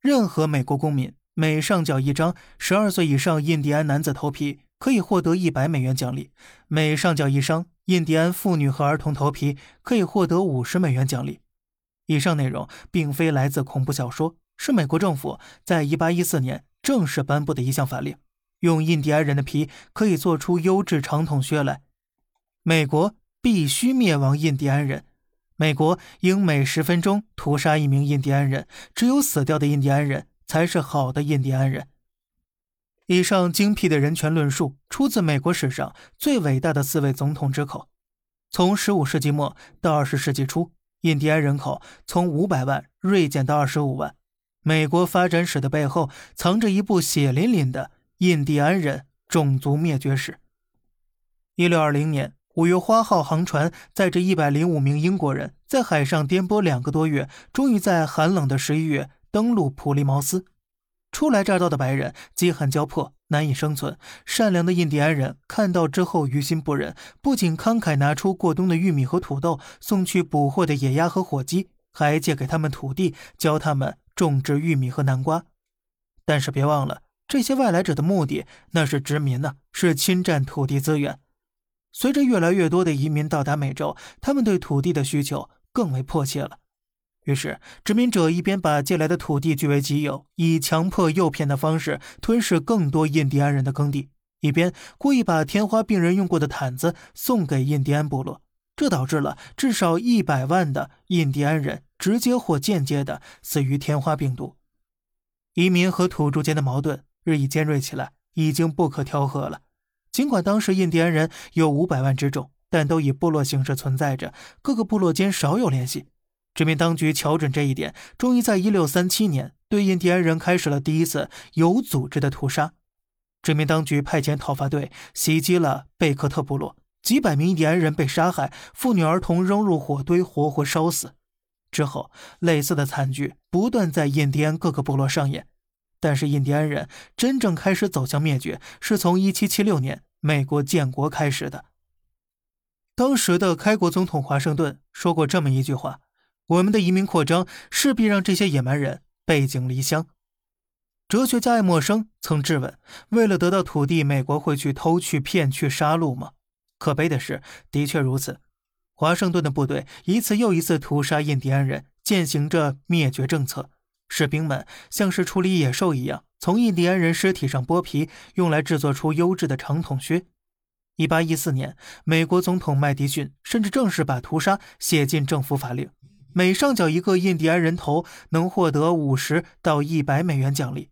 任何美国公民每上缴一张十二岁以上印第安男子头皮，可以获得一百美元奖励；每上缴一张印第安妇女和儿童头皮，可以获得五十美元奖励。以上内容并非来自恐怖小说，是美国政府在一八一四年正式颁布的一项法令。用印第安人的皮可以做出优质长筒靴来。美国必须灭亡印第安人。美国应每十分钟屠杀一名印第安人。只有死掉的印第安人才是好的印第安人。以上精辟的人权论述出自美国史上最伟大的四位总统之口。从十五世纪末到二十世纪初，印第安人口从五百万锐减到二十五万。美国发展史的背后藏着一部血淋淋的。印第安人种族灭绝史。一六二零年五月花号航船载着一百零五名英国人，在海上颠簸两个多月，终于在寒冷的十一月登陆普利茅斯。初来乍到的白人饥寒交迫，难以生存。善良的印第安人看到之后于心不忍，不仅慷慨拿出过冬的玉米和土豆送去捕获的野鸭和火鸡，还借给他们土地，教他们种植玉米和南瓜。但是别忘了。这些外来者的目的，那是殖民呢，是侵占土地资源。随着越来越多的移民到达美洲，他们对土地的需求更为迫切了。于是，殖民者一边把借来的土地据为己有，以强迫诱骗的方式吞噬更多印第安人的耕地，一边故意把天花病人用过的毯子送给印第安部落。这导致了至少一百万的印第安人直接或间接的死于天花病毒。移民和土著间的矛盾。日益尖锐起来，已经不可调和了。尽管当时印第安人有五百万之众，但都以部落形式存在着，各个部落间少有联系。殖民当局瞧准这一点，终于在一六三七年对印第安人开始了第一次有组织的屠杀。殖民当局派遣讨伐队袭击了贝克特部落，几百名印第安人被杀害，妇女儿童扔入火堆，活活烧死。之后，类似的惨剧不断在印第安各个部落上演。但是印第安人真正开始走向灭绝，是从1776年美国建国开始的。当时的开国总统华盛顿说过这么一句话：“我们的移民扩张势必让这些野蛮人背井离乡。”哲学家爱默生曾质问：“为了得到土地，美国会去偷去、骗去、杀戮吗？”可悲的是，的确如此。华盛顿的部队一次又一次屠杀印第安人，践行着灭绝政策。士兵们像是处理野兽一样，从印第安人尸体上剥皮，用来制作出优质的长筒靴。一八一四年，美国总统麦迪逊甚至正式把屠杀写进政府法令，每上缴一个印第安人头，能获得五十到一百美元奖励。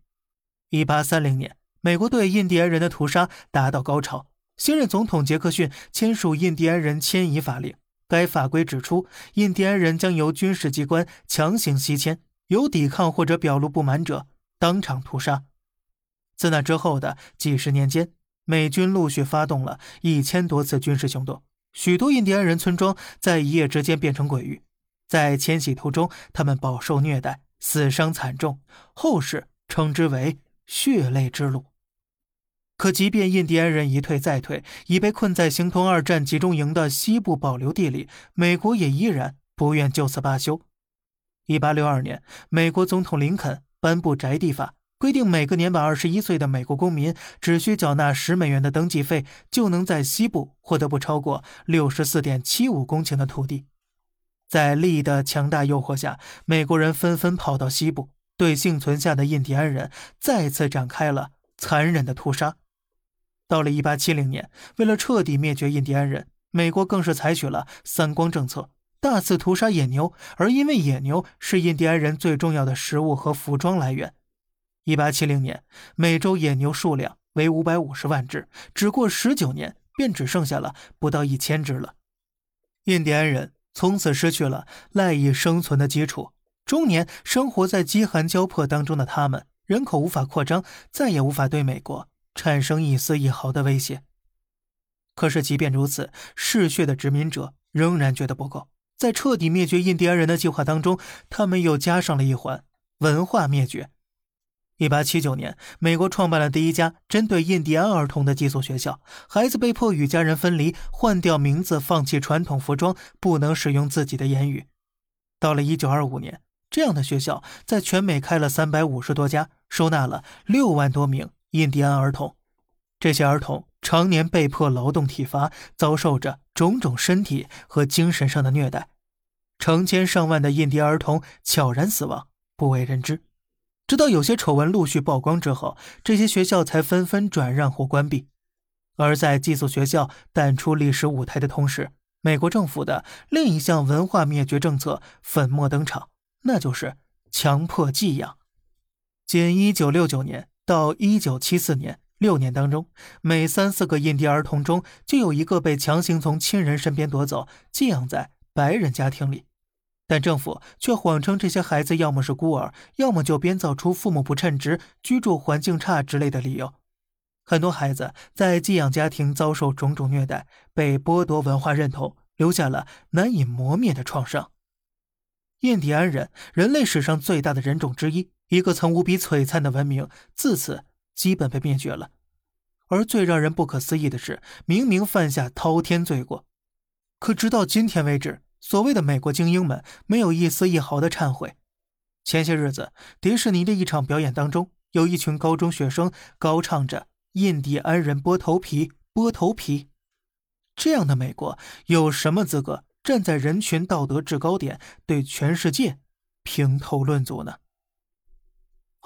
一八三零年，美国对印第安人的屠杀达到高潮，新任总统杰克逊签署印第安人迁移法令，该法规指出，印第安人将由军事机关强行西迁。有抵抗或者表露不满者，当场屠杀。自那之后的几十年间，美军陆续发动了一千多次军事行动，许多印第安人村庄在一夜之间变成鬼域。在迁徙途中，他们饱受虐待，死伤惨重，后世称之为“血泪之路”。可即便印第安人一退再退，已被困在形同二战集中营的西部保留地里，美国也依然不愿就此罢休。一八六二年，美国总统林肯颁布宅地法，规定每个年满二十一岁的美国公民只需缴纳十美元的登记费，就能在西部获得不超过六十四点七五公顷的土地。在利益的强大诱惑下，美国人纷纷跑到西部，对幸存下的印第安人再次展开了残忍的屠杀。到了一八七零年，为了彻底灭绝印第安人，美国更是采取了“三光”政策。大肆屠杀野牛，而因为野牛是印第安人最重要的食物和服装来源。一八七零年，美洲野牛数量为五百五十万只，只过十九年，便只剩下了不到一千只了。印第安人从此失去了赖以生存的基础，终年生活在饥寒交迫当中的他们，人口无法扩张，再也无法对美国产生一丝一毫的威胁。可是，即便如此，嗜血的殖民者仍然觉得不够。在彻底灭绝印第安人的计划当中，他们又加上了一环：文化灭绝。一八七九年，美国创办了第一家针对印第安儿童的寄宿学校，孩子被迫与家人分离，换掉名字，放弃传统服装，不能使用自己的言语。到了一九二五年，这样的学校在全美开了三百五十多家，收纳了六万多名印第安儿童。这些儿童常年被迫劳动体罚，遭受着种种身体和精神上的虐待，成千上万的印第安儿童悄然死亡，不为人知。直到有些丑闻陆续曝光之后，这些学校才纷纷转让或关闭。而在寄宿学校淡出历史舞台的同时，美国政府的另一项文化灭绝政策粉墨登场，那就是强迫寄养。仅1969年到1974年。六年当中，每三四个印第儿童中就有一个被强行从亲人身边夺走，寄养在白人家庭里。但政府却谎称这些孩子要么是孤儿，要么就编造出父母不称职、居住环境差之类的理由。很多孩子在寄养家庭遭受种种虐待，被剥夺文化认同，留下了难以磨灭的创伤。印第安人，人类史上最大的人种之一，一个曾无比璀璨的文明，自此。基本被灭绝了，而最让人不可思议的是，明明犯下滔天罪过，可直到今天为止，所谓的美国精英们没有一丝一毫的忏悔。前些日子，迪士尼的一场表演当中，有一群高中学生高唱着“印第安人剥头皮，剥头皮”，这样的美国有什么资格站在人群道德制高点，对全世界评头论足呢？